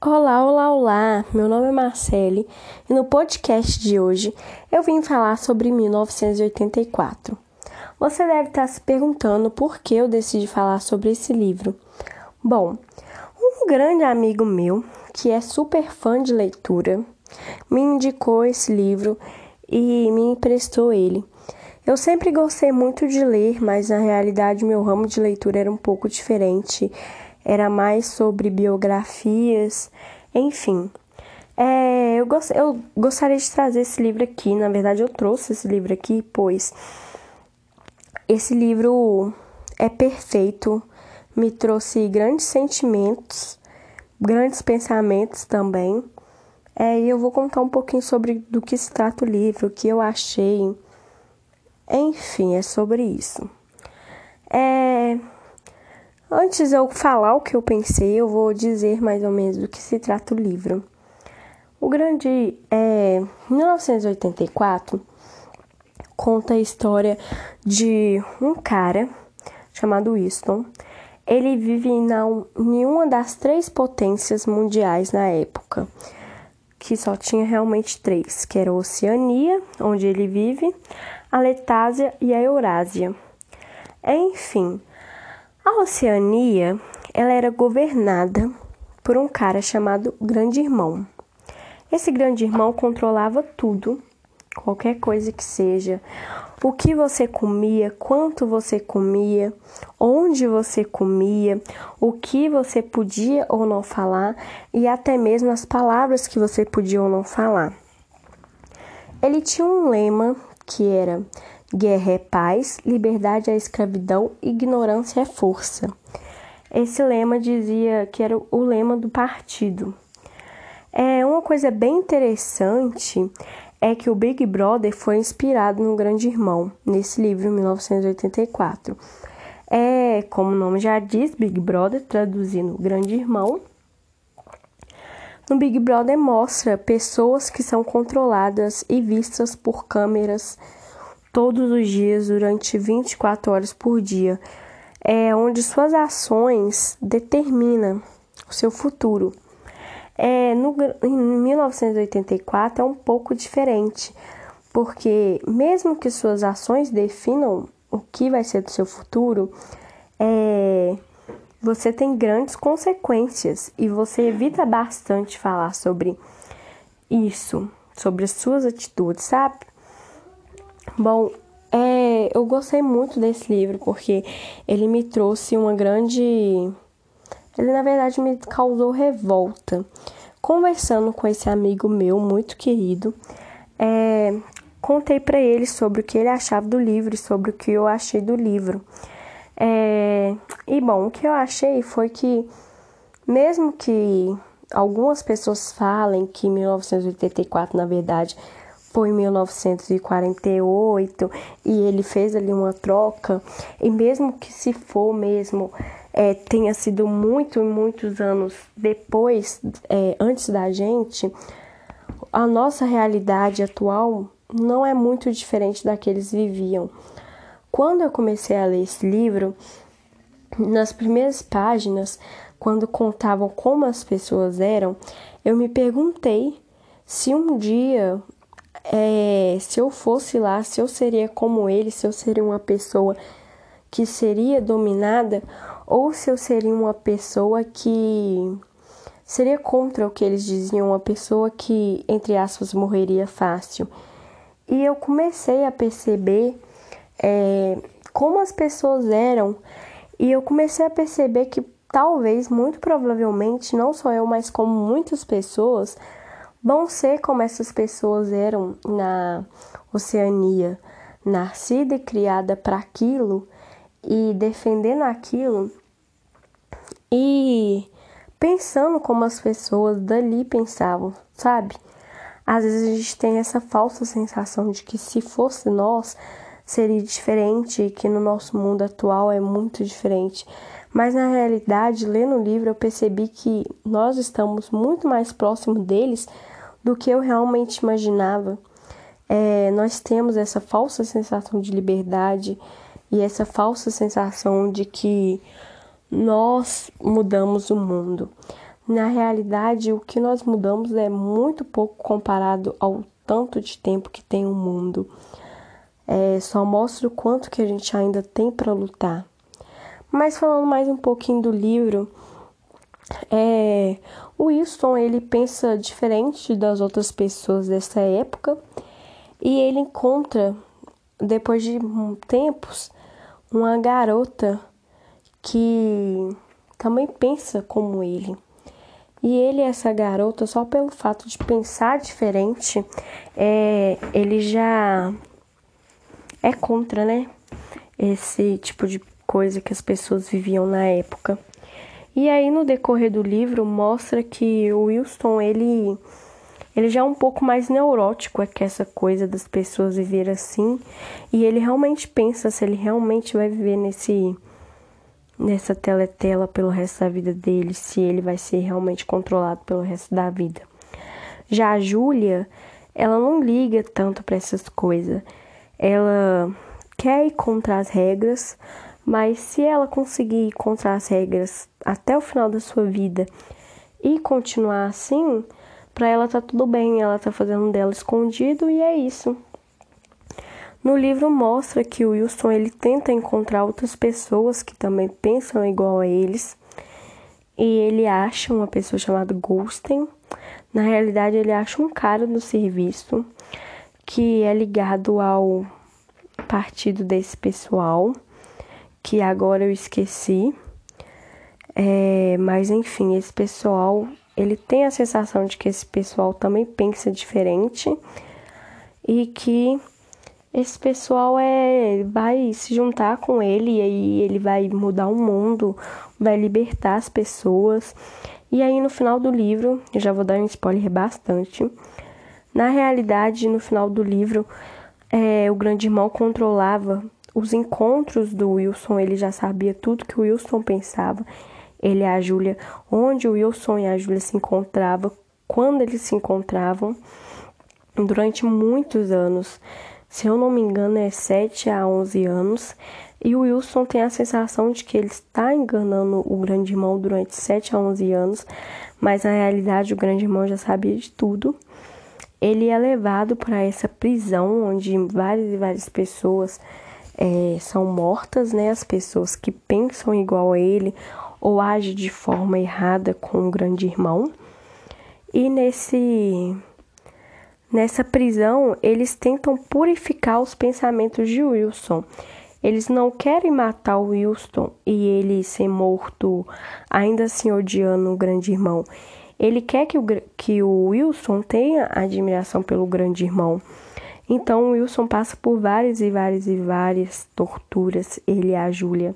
Olá, olá, olá! Meu nome é Marcele e no podcast de hoje eu vim falar sobre 1984. Você deve estar se perguntando por que eu decidi falar sobre esse livro. Bom, um grande amigo meu, que é super fã de leitura, me indicou esse livro e me emprestou ele. Eu sempre gostei muito de ler, mas na realidade meu ramo de leitura era um pouco diferente era mais sobre biografias, enfim. É, eu, gost, eu gostaria de trazer esse livro aqui, na verdade eu trouxe esse livro aqui, pois esse livro é perfeito, me trouxe grandes sentimentos, grandes pensamentos também. É, e eu vou contar um pouquinho sobre do que se trata o livro, o que eu achei. Enfim, é sobre isso. É, Antes de eu falar o que eu pensei, eu vou dizer mais ou menos do que se trata o livro. O grande é 1984 conta a história de um cara chamado Winston. Ele vive na, em uma das três potências mundiais na época, que só tinha realmente três, que era a Oceania, onde ele vive, a Letásia e a Eurásia. Enfim, a Oceania, ela era governada por um cara chamado Grande Irmão. Esse Grande Irmão controlava tudo, qualquer coisa que seja, o que você comia, quanto você comia, onde você comia, o que você podia ou não falar e até mesmo as palavras que você podia ou não falar. Ele tinha um lema que era Guerra é paz, liberdade é escravidão, ignorância é força. Esse lema dizia que era o lema do partido. É uma coisa bem interessante é que o Big Brother foi inspirado no Grande Irmão, nesse livro 1984. É, como o nome já diz, Big Brother, traduzindo Grande Irmão. No Big Brother mostra pessoas que são controladas e vistas por câmeras todos os dias durante 24 horas por dia, é onde suas ações determinam o seu futuro. É, no, em 1984 é um pouco diferente, porque mesmo que suas ações definam o que vai ser do seu futuro, é, você tem grandes consequências e você evita bastante falar sobre isso, sobre as suas atitudes, sabe? Bom, é, eu gostei muito desse livro porque ele me trouxe uma grande. Ele, na verdade, me causou revolta. Conversando com esse amigo meu, muito querido, é, contei para ele sobre o que ele achava do livro e sobre o que eu achei do livro. É, e bom, o que eu achei foi que, mesmo que algumas pessoas falem que 1984, na verdade, foi em 1948 e ele fez ali uma troca, e mesmo que se for mesmo é, tenha sido muito, muitos anos depois, é, antes da gente, a nossa realidade atual não é muito diferente da que eles viviam. Quando eu comecei a ler esse livro, nas primeiras páginas, quando contavam como as pessoas eram, eu me perguntei se um dia é, se eu fosse lá, se eu seria como ele, se eu seria uma pessoa que seria dominada ou se eu seria uma pessoa que seria contra o que eles diziam, uma pessoa que, entre aspas, morreria fácil. E eu comecei a perceber é, como as pessoas eram, e eu comecei a perceber que talvez, muito provavelmente, não só eu, mas como muitas pessoas, vão ser como essas pessoas eram na Oceania, nascida e criada para aquilo e defendendo aquilo e pensando como as pessoas dali pensavam, sabe? Às vezes a gente tem essa falsa sensação de que se fosse nós seria diferente, que no nosso mundo atual é muito diferente. Mas na realidade, lendo o livro, eu percebi que nós estamos muito mais próximos deles do que eu realmente imaginava. É, nós temos essa falsa sensação de liberdade e essa falsa sensação de que nós mudamos o mundo. Na realidade, o que nós mudamos é muito pouco comparado ao tanto de tempo que tem o mundo. É, só mostra o quanto que a gente ainda tem para lutar. Mas falando mais um pouquinho do livro, é, o Wilson ele pensa diferente das outras pessoas dessa época e ele encontra depois de tempos uma garota que também pensa como ele. E ele, essa garota, só pelo fato de pensar diferente, é, ele já é contra, né? Esse tipo de coisa que as pessoas viviam na época. E aí no decorrer do livro mostra que o Wilson ele ele já é um pouco mais neurótico é que essa coisa das pessoas viver assim, e ele realmente pensa se ele realmente vai viver nesse nessa teletela pelo resto da vida dele, se ele vai ser realmente controlado pelo resto da vida. Já a Júlia, ela não liga tanto para essas coisas. Ela quer ir contra as regras, mas se ela conseguir ir contra as regras até o final da sua vida e continuar assim, para ela tá tudo bem, ela tá fazendo dela escondido e é isso. No livro mostra que o Wilson ele tenta encontrar outras pessoas que também pensam igual a eles. E ele acha uma pessoa chamada Goldstein. Na realidade, ele acha um cara do serviço que é ligado ao partido desse pessoal, que agora eu esqueci. É, mas enfim, esse pessoal, ele tem a sensação de que esse pessoal também pensa diferente e que esse pessoal é vai se juntar com ele e aí ele vai mudar o mundo, vai libertar as pessoas. E aí no final do livro, eu já vou dar um spoiler bastante. Na realidade, no final do livro, é, o grande irmão controlava os encontros do Wilson, ele já sabia tudo que o Wilson pensava. Ele e a Júlia, onde o Wilson e a Júlia se encontravam, quando eles se encontravam, durante muitos anos se eu não me engano, é 7 a 11 anos. E o Wilson tem a sensação de que ele está enganando o grande irmão durante 7 a 11 anos, mas na realidade o grande irmão já sabia de tudo. Ele é levado para essa prisão onde várias e várias pessoas é, são mortas, né? As pessoas que pensam igual a ele ou agem de forma errada com o grande irmão. E nesse Nessa prisão, eles tentam purificar os pensamentos de Wilson. Eles não querem matar o Wilson e ele ser morto, ainda assim odiando o grande irmão. Ele quer que o, que o Wilson tenha admiração pelo grande irmão. Então o Wilson passa por várias e várias e várias torturas, ele e a Júlia,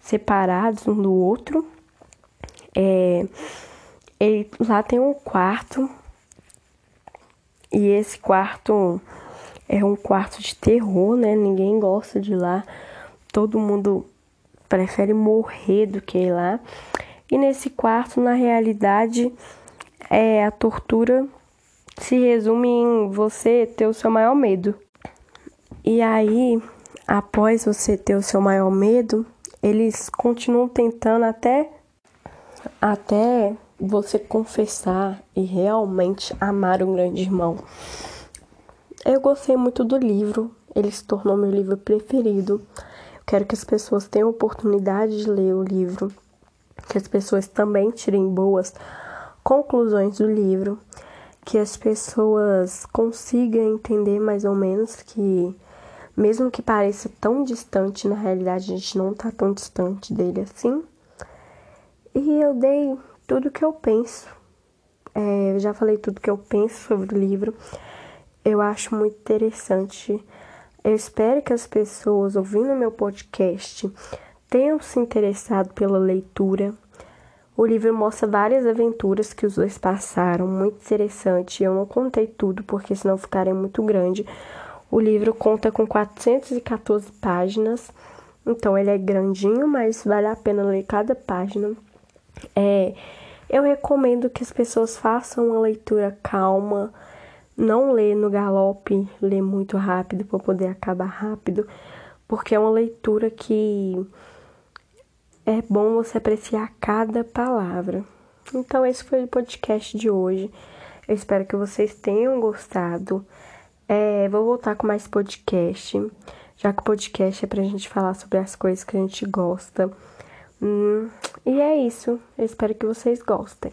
separados um do outro. É, ele, lá tem um quarto e esse quarto é um quarto de terror, né? Ninguém gosta de lá. Todo mundo prefere morrer do que ir lá. E nesse quarto, na realidade, é a tortura se resume em você ter o seu maior medo. E aí, após você ter o seu maior medo, eles continuam tentando até até você confessar e realmente amar um grande irmão. Eu gostei muito do livro, ele se tornou meu livro preferido. Quero que as pessoas tenham oportunidade de ler o livro, que as pessoas também tirem boas conclusões do livro, que as pessoas consigam entender mais ou menos que mesmo que pareça tão distante, na realidade a gente não tá tão distante dele assim. E eu dei tudo que eu penso. É, eu já falei tudo que eu penso sobre o livro. Eu acho muito interessante. Eu espero que as pessoas ouvindo meu podcast tenham se interessado pela leitura. O livro mostra várias aventuras que os dois passaram, muito interessante. Eu não contei tudo porque senão ficaria muito grande. O livro conta com 414 páginas, então ele é grandinho, mas vale a pena ler cada página. É, eu recomendo que as pessoas façam uma leitura calma, não lê no galope, lê muito rápido para poder acabar rápido, porque é uma leitura que é bom você apreciar cada palavra. Então, esse foi o podcast de hoje. Eu espero que vocês tenham gostado. É, vou voltar com mais podcast, já que o podcast é pra gente falar sobre as coisas que a gente gosta. Hum, e é isso. Eu espero que vocês gostem.